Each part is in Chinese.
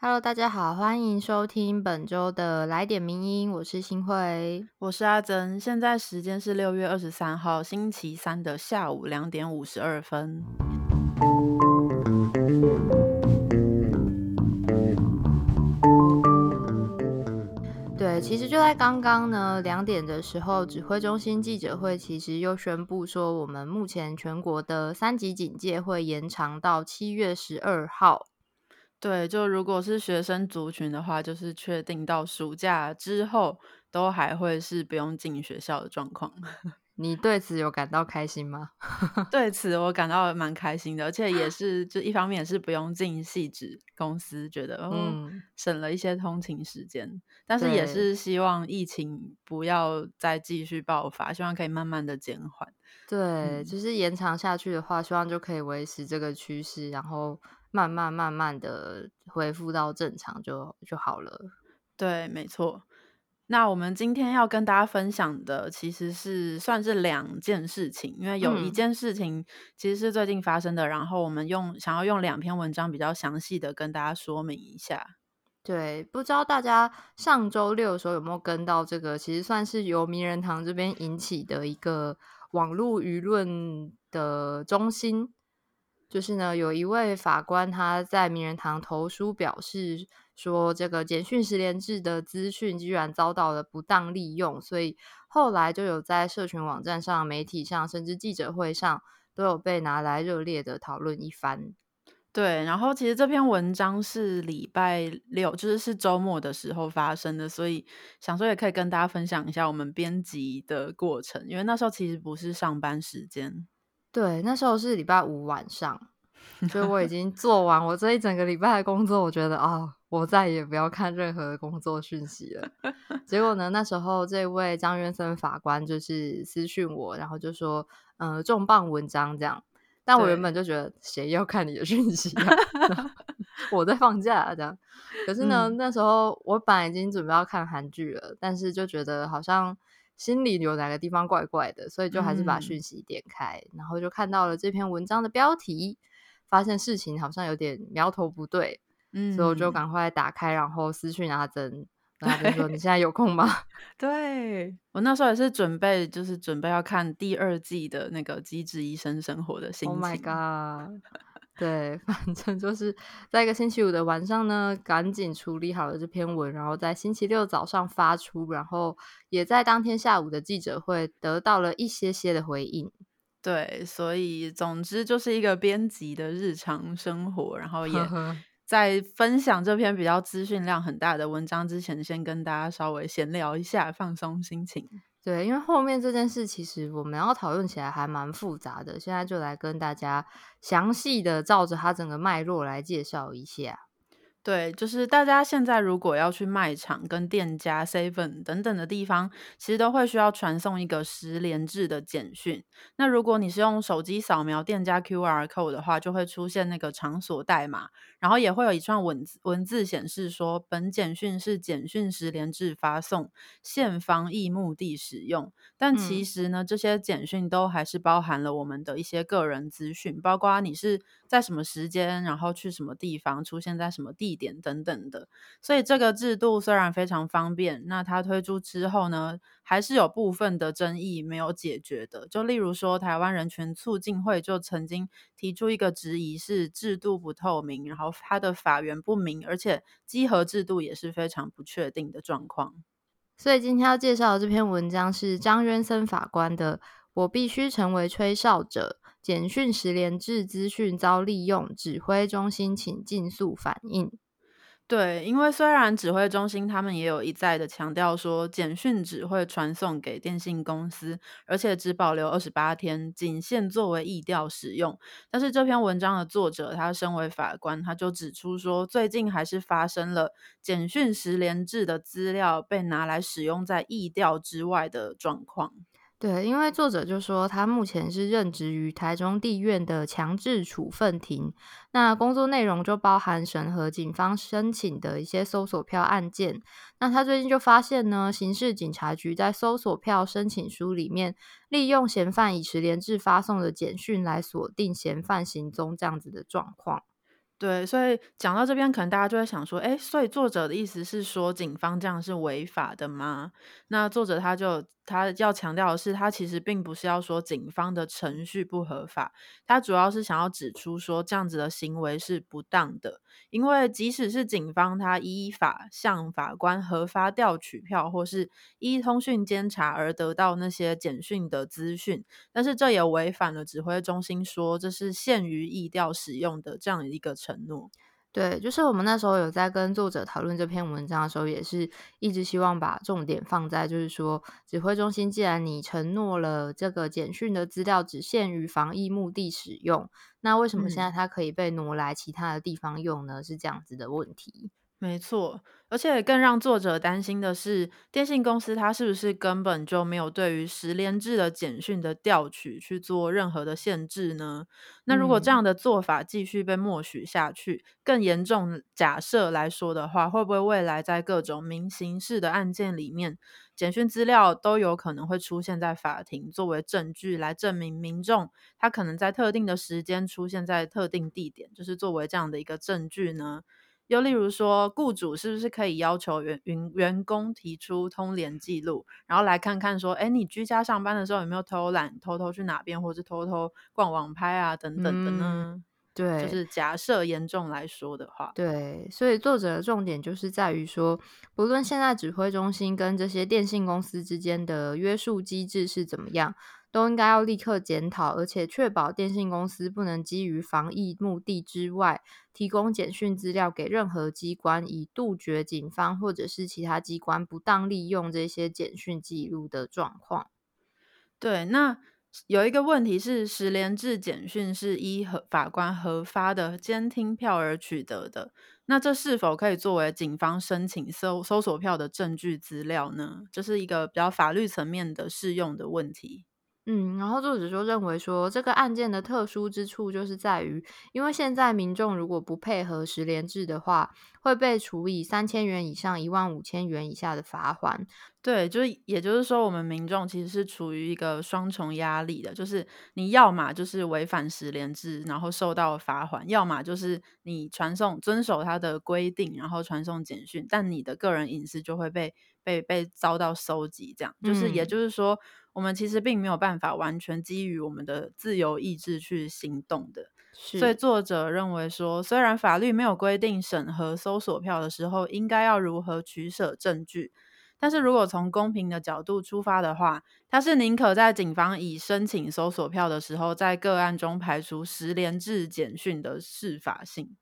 Hello，大家好，欢迎收听本周的来点名音，我是新慧，我是阿珍，现在时间是六月二十三号星期三的下午两点五十二分。对，其实就在刚刚呢，两点的时候，指挥中心记者会其实又宣布说，我们目前全国的三级警戒会延长到七月十二号。对，就如果是学生族群的话，就是确定到暑假之后都还会是不用进学校的状况。你对此有感到开心吗？对此我感到蛮开心的，而且也是就一方面也是不用进细致公司，觉得嗯省了一些通勤时间，但是也是希望疫情不要再继续爆发，希望可以慢慢的减缓。对，就是延长下去的话，希望就可以维持这个趋势，然后。慢慢慢慢的恢复到正常就就好了。对，没错。那我们今天要跟大家分享的其实是算是两件事情，因为有一件事情其实是最近发生的，然后我们用想要用两篇文章比较详细的跟大家说明一下。对，不知道大家上周六的时候有没有跟到这个，其实算是由名人堂这边引起的一个网络舆论的中心。就是呢，有一位法官他在名人堂投书表示说，这个简讯十连制的资讯居然遭到了不当利用，所以后来就有在社群网站上、媒体上，甚至记者会上都有被拿来热烈的讨论一番。对，然后其实这篇文章是礼拜六，就是是周末的时候发生的，所以想说也可以跟大家分享一下我们编辑的过程，因为那时候其实不是上班时间。对，那时候是礼拜五晚上，所以我已经做完我这一整个礼拜的工作。我觉得啊，我再也不要看任何的工作讯息了。结果呢，那时候这位张渊森法官就是私讯我，然后就说：“嗯，重磅文章这样。”但我原本就觉得谁要看你的讯息啊？我在放假这样。可是呢，那时候我本来已经准备要看韩剧了，但是就觉得好像。心里有哪个地方怪怪的，所以就还是把讯息点开，然后就看到了这篇文章的标题，发现事情好像有点苗头不对，嗯，所以我就赶快打开，然后私讯阿珍，阿珍说：“你现在有空吗？”对我那时候也是准备，就是准备要看第二季的那个《机智医生生活》的心情。Oh my god！对，反正就是在一个星期五的晚上呢，赶紧处理好了这篇文，然后在星期六早上发出，然后也在当天下午的记者会得到了一些些的回应。对，所以总之就是一个编辑的日常生活，然后也 在分享这篇比较资讯量很大的文章之前，先跟大家稍微闲聊一下，放松心情。对，因为后面这件事其实我们要讨论起来还蛮复杂的，现在就来跟大家详细的照着它整个脉络来介绍一下。对，就是大家现在如果要去卖场、跟店家、seven 等等的地方，其实都会需要传送一个十连制的简讯。那如果你是用手机扫描店家 QR code 的话，就会出现那个场所代码，然后也会有一串文字文字显示说，本简讯是简讯十连制发送，现防疫目的使用。但其实呢，这些简讯都还是包含了我们的一些个人资讯，包括你是在什么时间，然后去什么地方，出现在什么地。点等等的，所以这个制度虽然非常方便，那它推出之后呢，还是有部分的争议没有解决的。就例如说，台湾人权促进会就曾经提出一个质疑，是制度不透明，然后它的法源不明，而且稽核制度也是非常不确定的状况。所以今天要介绍的这篇文章是张渊森法官的《我必须成为吹哨者》，简讯十连制资讯遭利用，指挥中心请尽速反应。对，因为虽然指挥中心他们也有一再的强调说，简讯只会传送给电信公司，而且只保留二十八天，仅限作为意调使用。但是这篇文章的作者他身为法官，他就指出说，最近还是发生了简讯十连制的资料被拿来使用在意调之外的状况。对，因为作者就说他目前是任职于台中地院的强制处分庭，那工作内容就包含审核警方申请的一些搜索票案件。那他最近就发现呢，刑事警察局在搜索票申请书里面，利用嫌犯以十连制发送的简讯来锁定嫌犯行踪这样子的状况。对，所以讲到这边，可能大家就会想说，哎，所以作者的意思是说，警方这样是违法的吗？那作者他就他要强调的是，他其实并不是要说警方的程序不合法，他主要是想要指出说，这样子的行为是不当的。因为即使是警方他依法向法官核发调取票，或是依通讯监察而得到那些简讯的资讯，但是这也违反了指挥中心说这是限于意调使用的这样一个。承诺，对，就是我们那时候有在跟作者讨论这篇文章的时候，也是一直希望把重点放在，就是说指挥中心，既然你承诺了这个简讯的资料只限于防疫目的使用，那为什么现在它可以被挪来其他的地方用呢？是这样子的问题。没错，而且更让作者担心的是，电信公司它是不是根本就没有对于十连制的简讯的调取去做任何的限制呢？那如果这样的做法继续被默许下去，更严重假设来说的话，会不会未来在各种民刑事的案件里面，简讯资料都有可能会出现在法庭作为证据，来证明民众他可能在特定的时间出现在特定地点，就是作为这样的一个证据呢？又例如说，雇主是不是可以要求员员员工提出通联记录，然后来看看说，哎，你居家上班的时候有没有偷懒，偷偷去哪边，或是偷偷逛网拍啊等等的呢？对，就是假设严重来说的话，对，所以作者的重点就是在于说，不论现在指挥中心跟这些电信公司之间的约束机制是怎么样。都应该要立刻检讨，而且确保电信公司不能基于防疫目的之外，提供简讯资料给任何机关，以杜绝警方或者是其他机关不当利用这些简讯记录的状况。对，那有一个问题是，十连制简讯是依合法官核发的监听票而取得的，那这是否可以作为警方申请搜搜索票的证据资料呢？这是一个比较法律层面的适用的问题。嗯，然后作者就认为说，这个案件的特殊之处就是在于，因为现在民众如果不配合十连制的话，会被处以三千元以上一万五千元以下的罚款。对，就是也就是说，我们民众其实是处于一个双重压力的，就是你要么就是违反十连制，然后受到罚款，要么就是你传送遵守它的规定，然后传送简讯，但你的个人隐私就会被被被遭到收集，这样就是也就是说。我们其实并没有办法完全基于我们的自由意志去行动的，所以作者认为说，虽然法律没有规定审核搜索票的时候应该要如何取舍证据，但是如果从公平的角度出发的话，他是宁可在警方以申请搜索票的时候，在个案中排除十连制简讯的适法性，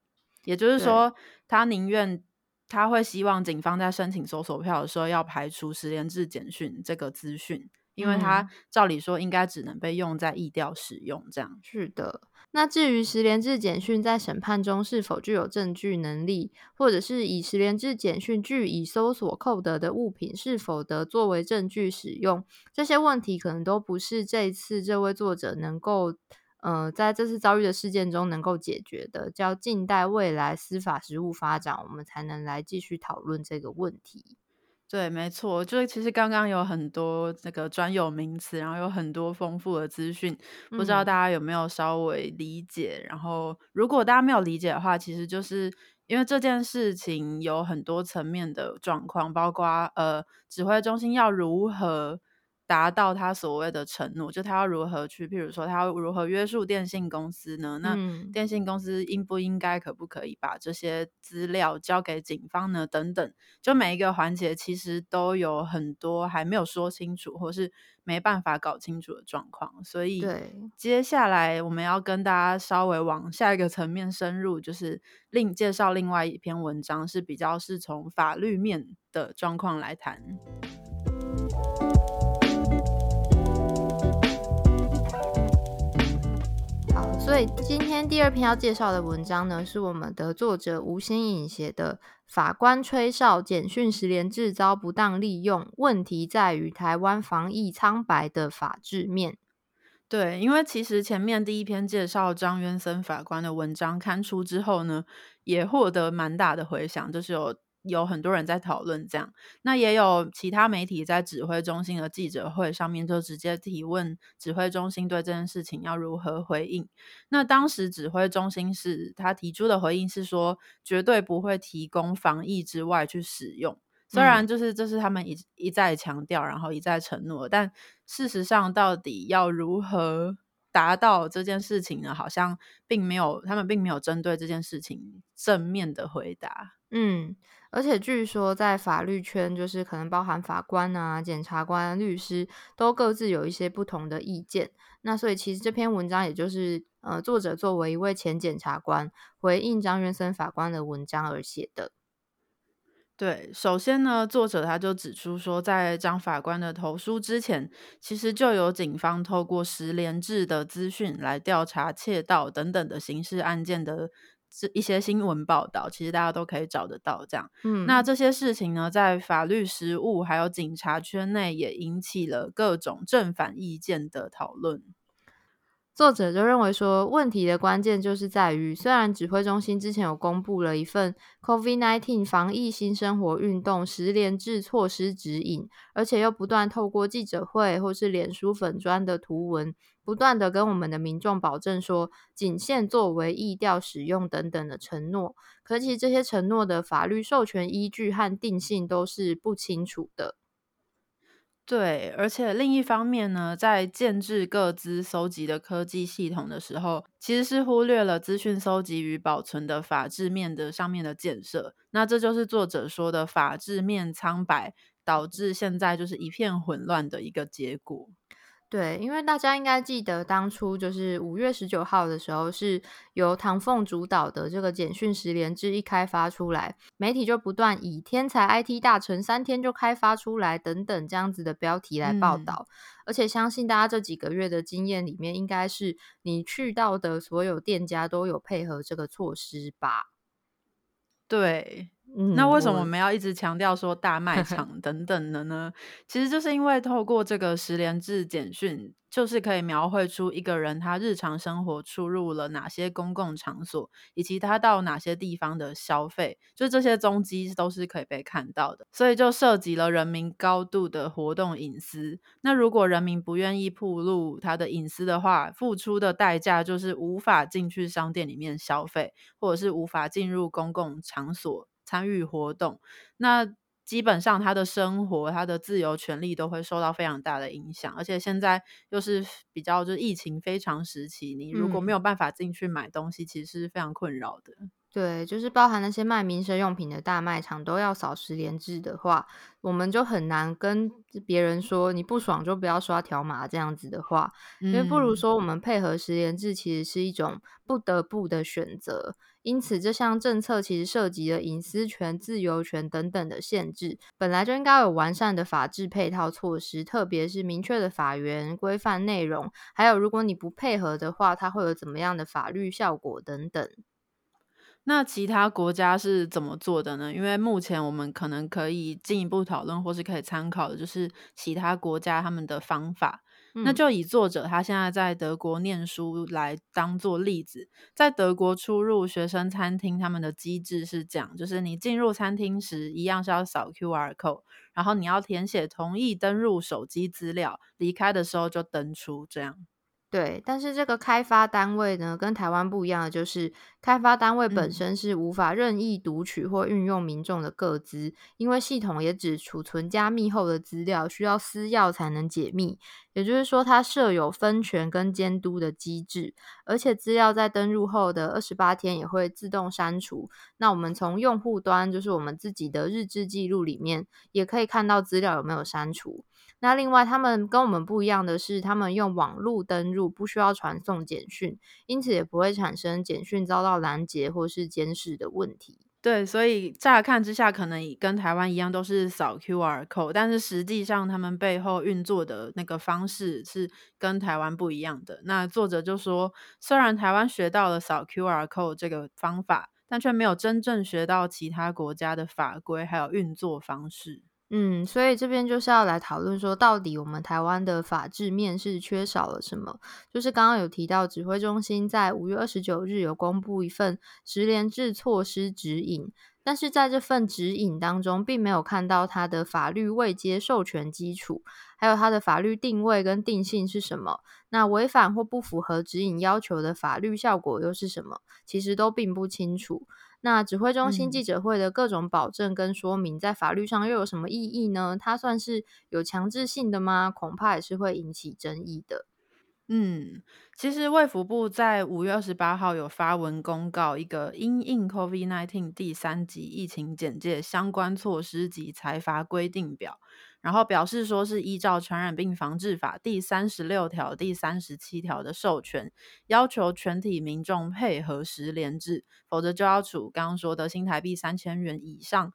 也就是说，他宁愿他会希望警方在申请搜索票的时候要排除十连制简讯这个资讯。因为他照理说应该只能被用在意调使用，这样是的。那至于十连制简讯在审判中是否具有证据能力，或者是以十连制简讯据以搜索扣得的物品是否得作为证据使用，这些问题可能都不是这一次这位作者能够，呃，在这次遭遇的事件中能够解决的，叫静待未来司法实务发展，我们才能来继续讨论这个问题。对，没错，就是其实刚刚有很多那个专有名词，然后有很多丰富的资讯，不知道大家有没有稍微理解？然后如果大家没有理解的话，其实就是因为这件事情有很多层面的状况，包括呃，指挥中心要如何。达到他所谓的承诺，就他要如何去，譬如说他要如何约束电信公司呢？那电信公司应不应该、可不可以把这些资料交给警方呢？等等，就每一个环节其实都有很多还没有说清楚，或是没办法搞清楚的状况。所以，接下来我们要跟大家稍微往下一个层面深入，就是另介绍另外一篇文章，是比较是从法律面的状况来谈。以今天第二篇要介绍的文章呢，是我们的作者吴新颖写的《法官吹哨简讯十连制遭不当利用，问题在于台湾防疫苍白的法制面》。对，因为其实前面第一篇介绍张渊森法官的文章刊出之后呢，也获得蛮大的回响，就是有有很多人在讨论这样。那也有其他媒体在指挥中心的记者会上面就直接提问指挥中心对这件事情要如何回应。那当时指挥中心是他提出的回应是说，绝对不会提供防疫之外去使用。虽然就是这是他们一一再强调，然后一再承诺，但事实上到底要如何达到这件事情呢？好像并没有，他们并没有针对这件事情正面的回答。嗯，而且据说在法律圈，就是可能包含法官啊、检察官、律师，都各自有一些不同的意见。那所以其实这篇文章也就是呃作者作为一位前检察官回应张元森法官的文章而写的。对，首先呢，作者他就指出说，在张法官的投书之前，其实就有警方透过十连制的资讯来调查窃盗等等的刑事案件的这一些新闻报道，其实大家都可以找得到。这样，嗯，那这些事情呢，在法律实务还有警察圈内也引起了各种正反意见的讨论。作者就认为说，问题的关键就是在于，虽然指挥中心之前有公布了一份 COVID-19 防疫新生活运动十连制措施指引，而且又不断透过记者会或是脸书粉砖的图文，不断的跟我们的民众保证说，仅限作为疫调使用等等的承诺，可其实这些承诺的法律授权依据和定性都是不清楚的。对，而且另一方面呢，在建制各资搜集的科技系统的时候，其实是忽略了资讯搜集与保存的法制面的上面的建设。那这就是作者说的法制面苍白，导致现在就是一片混乱的一个结果。对，因为大家应该记得，当初就是五月十九号的时候，是由唐凤主导的这个简讯十连制一开发出来，媒体就不断以“天才 IT 大臣三天就开发出来”等等这样子的标题来报道。而且相信大家这几个月的经验里面，应该是你去到的所有店家都有配合这个措施吧？对。那为什么我们要一直强调说大卖 场等等的呢？其实就是因为透过这个十连制简讯。就是可以描绘出一个人他日常生活出入了哪些公共场所，以及他到哪些地方的消费，就这些踪迹都是可以被看到的。所以就涉及了人民高度的活动隐私。那如果人民不愿意暴露他的隐私的话，付出的代价就是无法进去商店里面消费，或者是无法进入公共场所参与活动。那基本上，他的生活、他的自由权利都会受到非常大的影响，而且现在又是比较就是疫情非常时期，你如果没有办法进去买东西，其实是非常困扰的。对，就是包含那些卖民生用品的大卖场都要扫十连制的话，我们就很难跟别人说你不爽就不要刷条码这样子的话，因为不如说我们配合十连制其实是一种不得不的选择。因此，这项政策其实涉及了隐私权、自由权等等的限制，本来就应该有完善的法制配套措施，特别是明确的法源、规范内容，还有如果你不配合的话，它会有怎么样的法律效果等等。那其他国家是怎么做的呢？因为目前我们可能可以进一步讨论，或是可以参考的，就是其他国家他们的方法。那就以作者他现在在德国念书来当做例子，在德国出入学生餐厅，他们的机制是这样：就是你进入餐厅时，一样是要扫 QR code，然后你要填写同意登入手机资料，离开的时候就登出，这样。对，但是这个开发单位呢，跟台湾不一样的就是，开发单位本身是无法任意读取或运用民众的个资，因为系统也只储存加密后的资料，需要私钥才能解密。也就是说，它设有分权跟监督的机制，而且资料在登录后的二十八天也会自动删除。那我们从用户端，就是我们自己的日志记录里面，也可以看到资料有没有删除。那另外，他们跟我们不一样的是，他们用网络登录，不需要传送简讯，因此也不会产生简讯遭到拦截或是监视的问题。对，所以乍看之下，可能跟台湾一样都是扫 QR code，但是实际上他们背后运作的那个方式是跟台湾不一样的。那作者就说，虽然台湾学到了扫 QR code 这个方法，但却没有真正学到其他国家的法规还有运作方式。嗯，所以这边就是要来讨论说，到底我们台湾的法治面是缺少了什么？就是刚刚有提到，指挥中心在五月二十九日有公布一份十连制措施指引，但是在这份指引当中，并没有看到它的法律未接授权基础，还有它的法律定位跟定性是什么。那违反或不符合指引要求的法律效果又是什么？其实都并不清楚。那指挥中心记者会的各种保证跟说明，在法律上又有什么意义呢？它算是有强制性的吗？恐怕也是会引起争议的。嗯，其实卫福部在五月二十八号有发文公告一个因应 COVID-19 第三级疫情简介相关措施及裁罚规定表，然后表示说是依照传染病防治法第三十六条、第三十七条的授权，要求全体民众配合十连制，否则就要处刚刚说的新台币三千元以上。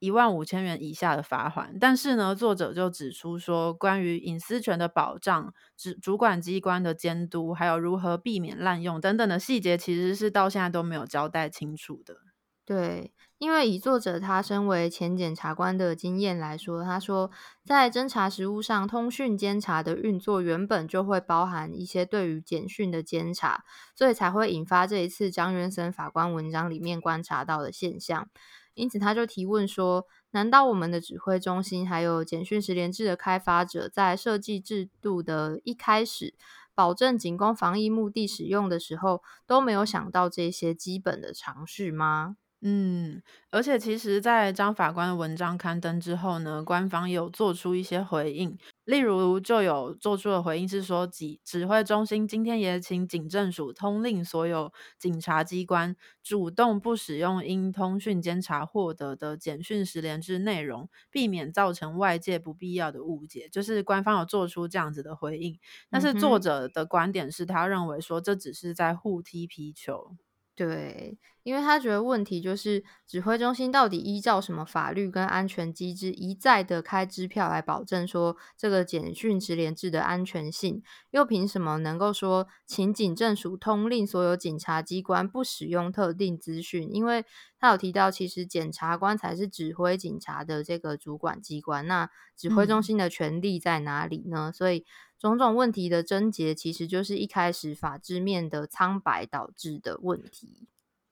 一万五千元以下的罚款，但是呢，作者就指出说，关于隐私权的保障、主主管机关的监督，还有如何避免滥用等等的细节，其实是到现在都没有交代清楚的。对，因为以作者他身为前检察官的经验来说，他说在侦查实务上，通讯监察的运作原本就会包含一些对于简讯的监察，所以才会引发这一次张元森法官文章里面观察到的现象。因此，他就提问说：“难道我们的指挥中心还有简讯十连制的开发者，在设计制度的一开始，保证仅供防疫目的使用的时候，都没有想到这些基本的常识吗？”嗯，而且其实，在张法官的文章刊登之后呢，官方有做出一些回应，例如就有做出的回应是说，指指挥中心今天也请警政署通令所有警察机关，主动不使用因通讯监察获得的简讯十连制内容，避免造成外界不必要的误解。就是官方有做出这样子的回应，但是作者的观点是他认为说，这只是在互踢皮球。对，因为他觉得问题就是指挥中心到底依照什么法律跟安全机制一再的开支票来保证说这个简讯直连制的安全性，又凭什么能够说请警政署通令所有警察机关不使用特定资讯？因为他有提到，其实检察官才是指挥警察的这个主管机关，那指挥中心的权力在哪里呢？所以。种种问题的症结，其实就是一开始法制面的苍白导致的问题。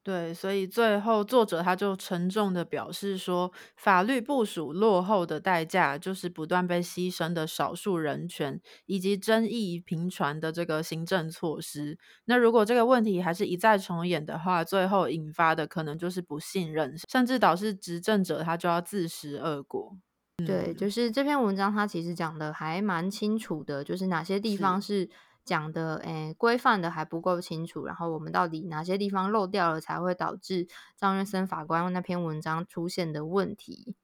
对，所以最后作者他就沉重的表示说，法律部署落后的代价，就是不断被牺牲的少数人权，以及争议频传的这个行政措施。那如果这个问题还是一再重演的话，最后引发的可能就是不信任，甚至导致执政者他就要自食恶果。对，就是这篇文章，它其实讲的还蛮清楚的，就是哪些地方是讲的，诶，规范的还不够清楚，然后我们到底哪些地方漏掉了，才会导致张院森法官那篇文章出现的问题。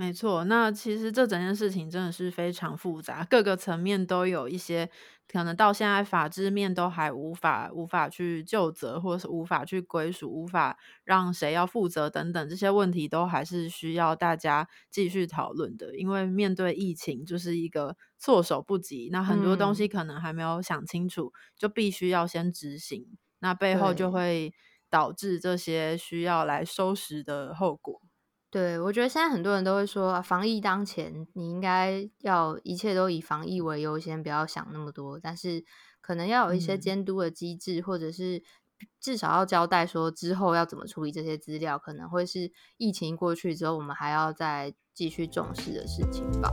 没错，那其实这整件事情真的是非常复杂，各个层面都有一些可能到现在法制面都还无法无法去就责，或者是无法去归属，无法让谁要负责等等这些问题，都还是需要大家继续讨论的。因为面对疫情就是一个措手不及，那很多东西可能还没有想清楚，就必须要先执行，那背后就会导致这些需要来收拾的后果。对，我觉得现在很多人都会说，防疫当前，你应该要一切都以防疫为优先，不要想那么多。但是，可能要有一些监督的机制，或者是至少要交代说之后要怎么处理这些资料，可能会是疫情过去之后，我们还要再继续重视的事情吧。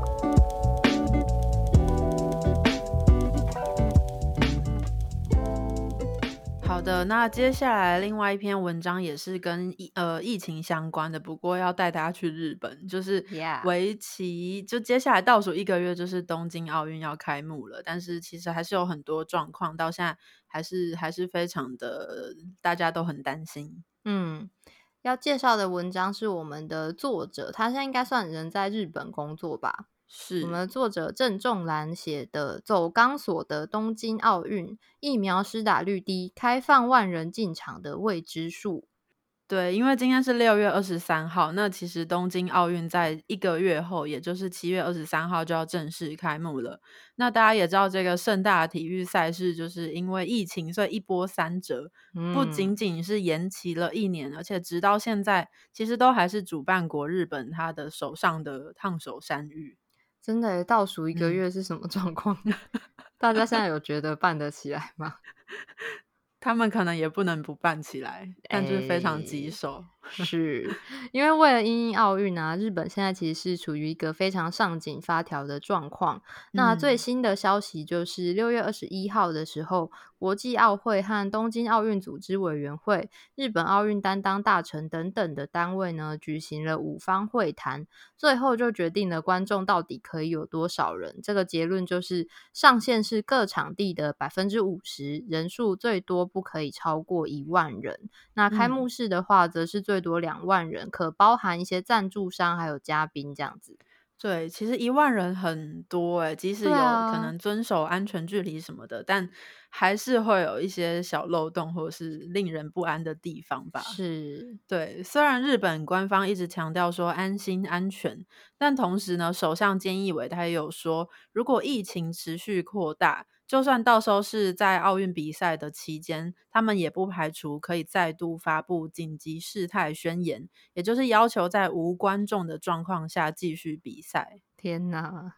好的，那接下来另外一篇文章也是跟疫呃疫情相关的，不过要带大家去日本，就是为期就接下来倒数一个月就是东京奥运要开幕了，但是其实还是有很多状况，到现在还是还是非常的大家都很担心。嗯，要介绍的文章是我们的作者，他现在应该算人在日本工作吧。是我们作者郑仲兰写的《走钢索的东京奥运疫苗施打率低，开放万人进场的未知数》。对，因为今天是六月二十三号，那其实东京奥运在一个月后，也就是七月二十三号就要正式开幕了。那大家也知道，这个盛大体育赛事就是因为疫情，所以一波三折，不仅仅是延期了一年，而且直到现在，其实都还是主办国日本他的手上的烫手山芋。真的倒数一个月是什么状况？大家现在有觉得办得起来吗？他们可能也不能不办起来，但就是非常棘手。是 因为为了因应奥运啊，日本现在其实是处于一个非常上紧发条的状况。那最新的消息就是六月二十一号的时候，国际奥会和东京奥运组织委员会、日本奥运担当大臣等等的单位呢，举行了五方会谈，最后就决定了观众到底可以有多少人。这个结论就是上限是各场地的百分之五十，人数最多不可以超过一万人。那开幕式的话，则是最最多两万人，可包含一些赞助商还有嘉宾这样子。对，其实一万人很多哎，即使有可能遵守安全距离什么的，但还是会有一些小漏洞或者是令人不安的地方吧。是，对。虽然日本官方一直强调说安心安全，但同时呢，首相菅义伟他也有说，如果疫情持续扩大。就算到时候是在奥运比赛的期间，他们也不排除可以再度发布紧急事态宣言，也就是要求在无观众的状况下继续比赛。天哪！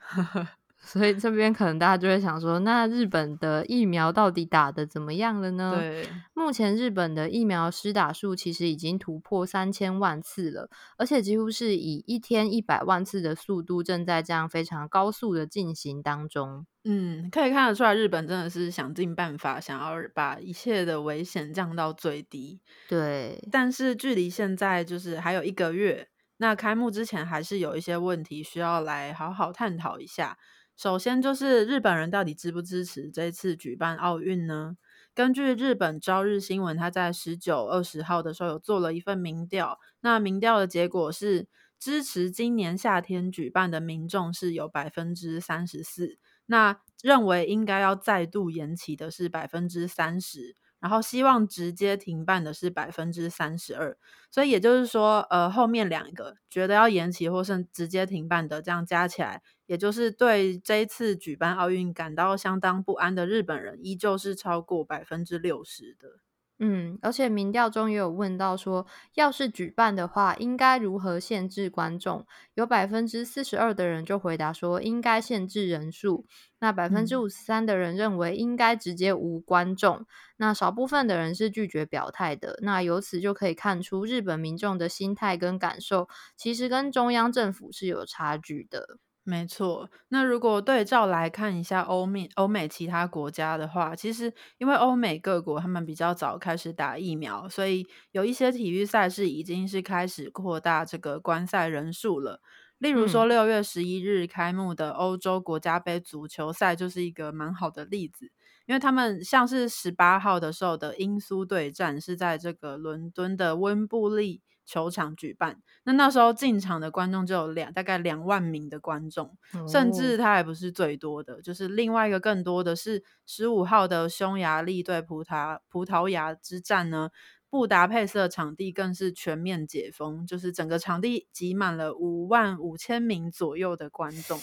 所以这边可能大家就会想说，那日本的疫苗到底打的怎么样了呢？对，目前日本的疫苗施打数其实已经突破三千万次了，而且几乎是以一天一百万次的速度正在这样非常高速的进行当中。嗯，可以看得出来，日本真的是想尽办法想要把一切的危险降到最低。对，但是距离现在就是还有一个月，那开幕之前还是有一些问题需要来好好探讨一下。首先就是日本人到底支不支持这次举办奥运呢？根据日本朝日新闻，他在十九、二十号的时候有做了一份民调，那民调的结果是支持今年夏天举办的民众是有百分之三十四，那认为应该要再度延期的是百分之三十。然后希望直接停办的是百分之三十二，所以也就是说，呃，后面两个觉得要延期或是直接停办的，这样加起来，也就是对这一次举办奥运感到相当不安的日本人，依旧是超过百分之六十的。嗯，而且民调中也有问到说，要是举办的话，应该如何限制观众？有百分之四十二的人就回答说应该限制人数，那百分之五十三的人认为应该直接无观众，那少部分的人是拒绝表态的。那由此就可以看出，日本民众的心态跟感受其实跟中央政府是有差距的。没错，那如果对照来看一下欧美欧美其他国家的话，其实因为欧美各国他们比较早开始打疫苗，所以有一些体育赛事已经是开始扩大这个观赛人数了。例如说六月十一日开幕的欧洲国家杯足球赛就是一个蛮好的例子，因为他们像是十八号的时候的英苏对战是在这个伦敦的温布利。球场举办，那那时候进场的观众就有两大概两万名的观众，甚至他还不是最多的，就是另外一个更多的是十五号的匈牙利对葡萄葡萄牙之战呢，布达佩斯的场地更是全面解封，就是整个场地挤满了五万五千名左右的观众。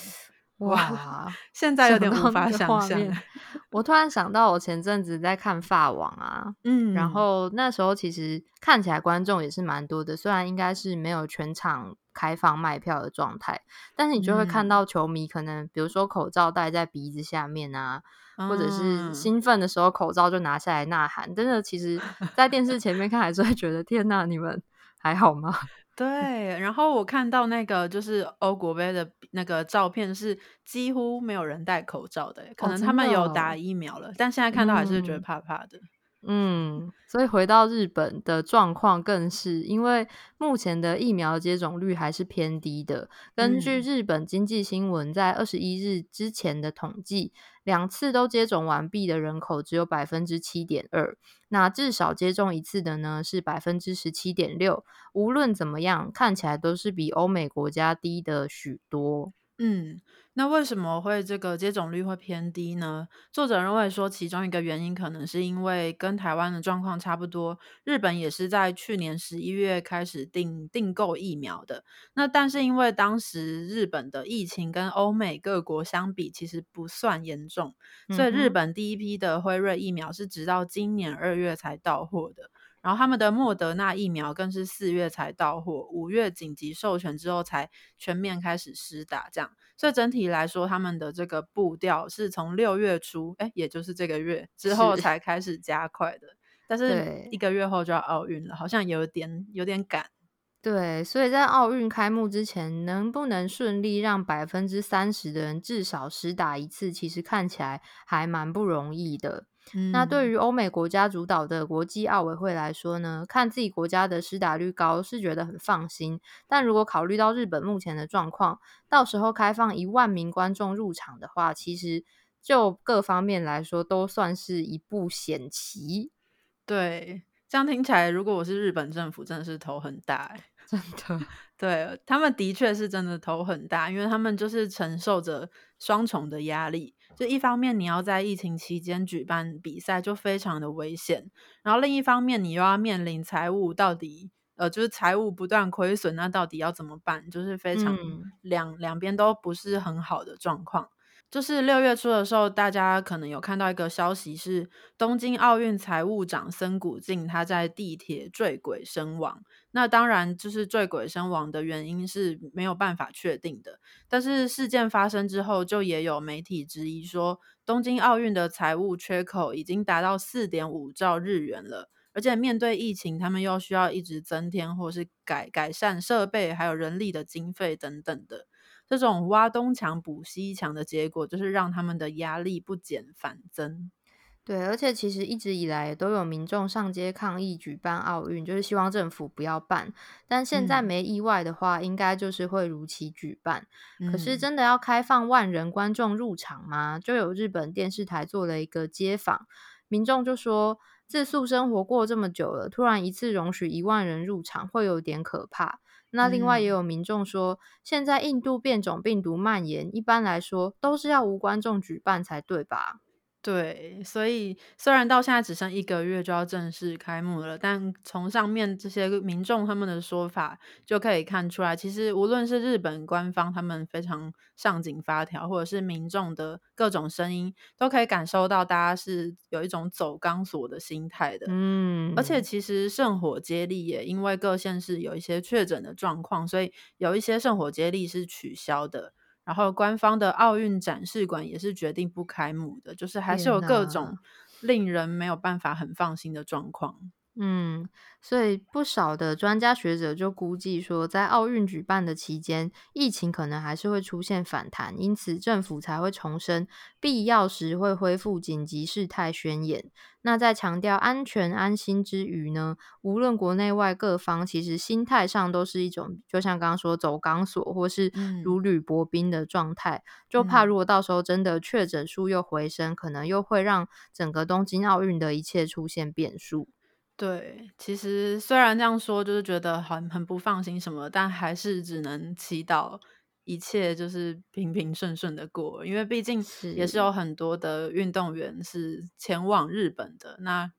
哇，现在有点无法想象。我突然想到，我前阵子在看法网啊，嗯，然后那时候其实看起来观众也是蛮多的，虽然应该是没有全场开放卖票的状态，但是你就会看到球迷可能，比如说口罩戴在鼻子下面啊，或者是兴奋的时候口罩就拿下来呐喊。真的，其实，在电视前面看还是会觉得，天呐，你们还好吗？对，然后我看到那个就是欧国杯的那个照片，是几乎没有人戴口罩的，可能他们有打疫苗了，但现在看到还是觉得怕怕的。嗯，所以回到日本的状况，更是因为目前的疫苗接种率还是偏低的。根据日本经济新闻在二十一日之前的统计，两次都接种完毕的人口只有百分之七点二，那至少接种一次的呢是百分之十七点六。无论怎么样，看起来都是比欧美国家低的许多。嗯，那为什么会这个接种率会偏低呢？作者认为说，其中一个原因可能是因为跟台湾的状况差不多，日本也是在去年十一月开始订订购疫苗的。那但是因为当时日本的疫情跟欧美各国相比，其实不算严重，所以日本第一批的辉瑞疫苗是直到今年二月才到货的。然后他们的莫德纳疫苗更是四月才到货，五月紧急授权之后才全面开始施打，这样。所以整体来说，他们的这个步调是从六月初，哎，也就是这个月之后才开始加快的。但是一个月后就要奥运了，好像有点有点赶。对，所以在奥运开幕之前，能不能顺利让百分之三十的人至少实打一次，其实看起来还蛮不容易的。那对嗯，于欧美国家主导的国际奥委会来说呢，看自己国家的施打率高是觉得很放心，但如果考虑到日本目前的状况，到时候开放一万名观众入场的话，其实就各方面来说都算是一步险棋，对，这样听起来，如果我是日本政府，真的是头很大欸。真的。对，他们的确是真的头很大，因为他们就是承受着双重的压力。就一方面你要在疫情期间举办比赛，就非常的危险；然后另一方面你又要面临财务到底，呃，就是财务不断亏损，那到底要怎么办？就是非常嗯，两两边都不是很好的状况。就是六月初的时候，大家可能有看到一个消息是，东京奥运财务长森谷静他在地铁坠轨身亡。那当然，就是坠轨身亡的原因是没有办法确定的。但是事件发生之后，就也有媒体质疑说，东京奥运的财务缺口已经达到四点五兆日元了。而且面对疫情，他们又需要一直增添或是改改善设备，还有人力的经费等等的。这种挖东墙补西墙的结果，就是让他们的压力不减反增。对，而且其实一直以来都有民众上街抗议举办奥运，就是希望政府不要办。但现在嗯没意外的话，应该就是会如期举办。可是嗯真的要开放万人观众入场吗？就有日本电视台做了一个街访，民众就说，自宿生活过这么久了，突然一次容许一万人入场，会有点可怕。那另外也嗯，有民众说，现在印度变种病毒蔓延，一般来说都是要无观众举办才对吧？对，所以虽然到现在只剩一个月就要正式开幕了，但从上面这些民众他们的说法就可以看出来，其实无论是日本官方他们非常上紧发条，或者是民众的各种声音，都可以感受到大家是有一种走钢索的心态的。嗯而且嗯，其实圣火接力也因为各县市有一些确诊的状况，所以有一些圣火接力是取消的。然后官方的奥运展示馆也是决定不开幕的，就是还是有各！种令人没有办法很放心的状况。嗯，所以不少的专家学者就估计说，在奥运举办的期间，疫情可能还是会出现反弹，因此政府才会重申必要时会恢复紧急事态宣言。那在强调安全安心之余呢，无论国内外各方，其实心态上都是一种，就像刚刚说走钢索或是如嗯履薄冰的状态，就怕如嗯，果到时候真的确诊数又回升，可能又会让整个东京奥运的一切出现变数。对，其实虽然这样说，就是觉得很很不放心什么，但还是只能祈祷一切就是平平顺顺的过，因为毕竟也是是，有很多的运动员是前往日本的，那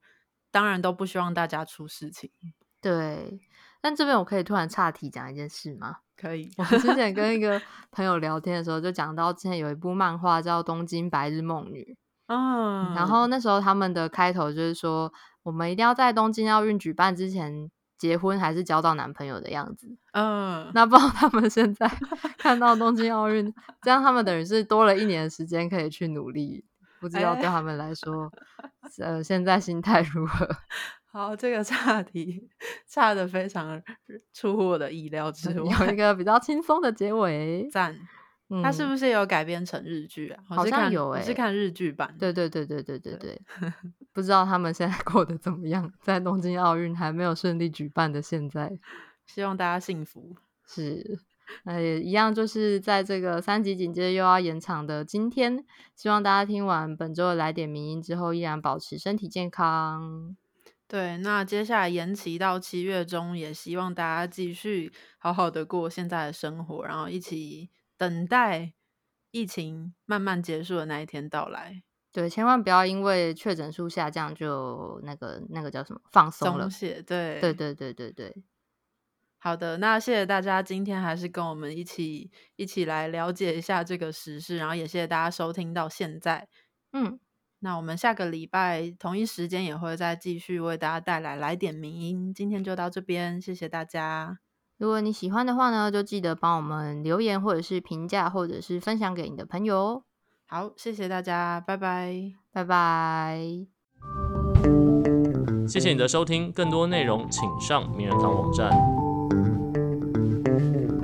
当然都不希望大家出事情。对。但这边我可以突然岔题讲一件事吗？可以，我之前跟一个 朋友聊天的时候，就讲到之前有一部漫画叫《东京白日梦女》，嗯然后嗯那时候他们的开头就是说，我们一定要在东京奥运举办之前结婚，还是交到男朋友的样子。嗯，那不知道他们现在 看到东京奥运，这样他们等于是多了一年的时间可以去努力，不知道对哎，他们来说，呃，现在心态如何？好，这个差题岔的非常出乎我的意料之外有一外，个比较轻松的结尾。赞。它是嗯，不是有改编成日剧啊？好像有诶、我是看日剧版对对对对对对，对，不知道他们现在 过得怎么样，在东京奥运还没有顺利举办的现在，希望大家幸福。是，那也一样，就是在这个三级警戒又要延长的今天，希望大家听完本周的来点名音之后，依然保持身体健康。对，那接下来延期到七月中，也希望大家继续好好的过现在的生活，然后一起等待疫情慢慢结束的那一天到来，对，千万不要因为确诊数下降就那个那个叫什么放松了。对对，对对对对，好的，那谢谢大家今天还是跟我们一起一起来了解一下这个时事，然后也谢谢大家收听到现在。嗯，那我们下个礼拜同一时间也会再继续为大家带来来点名音，今天就到这边，谢谢大家，如果你喜欢的话呢，就记得帮我们留言或者是评价，或者是分享给你的朋友哦。好，谢谢大家，拜拜。拜拜。谢谢你的收听，更多内容请上名人堂网站。拜。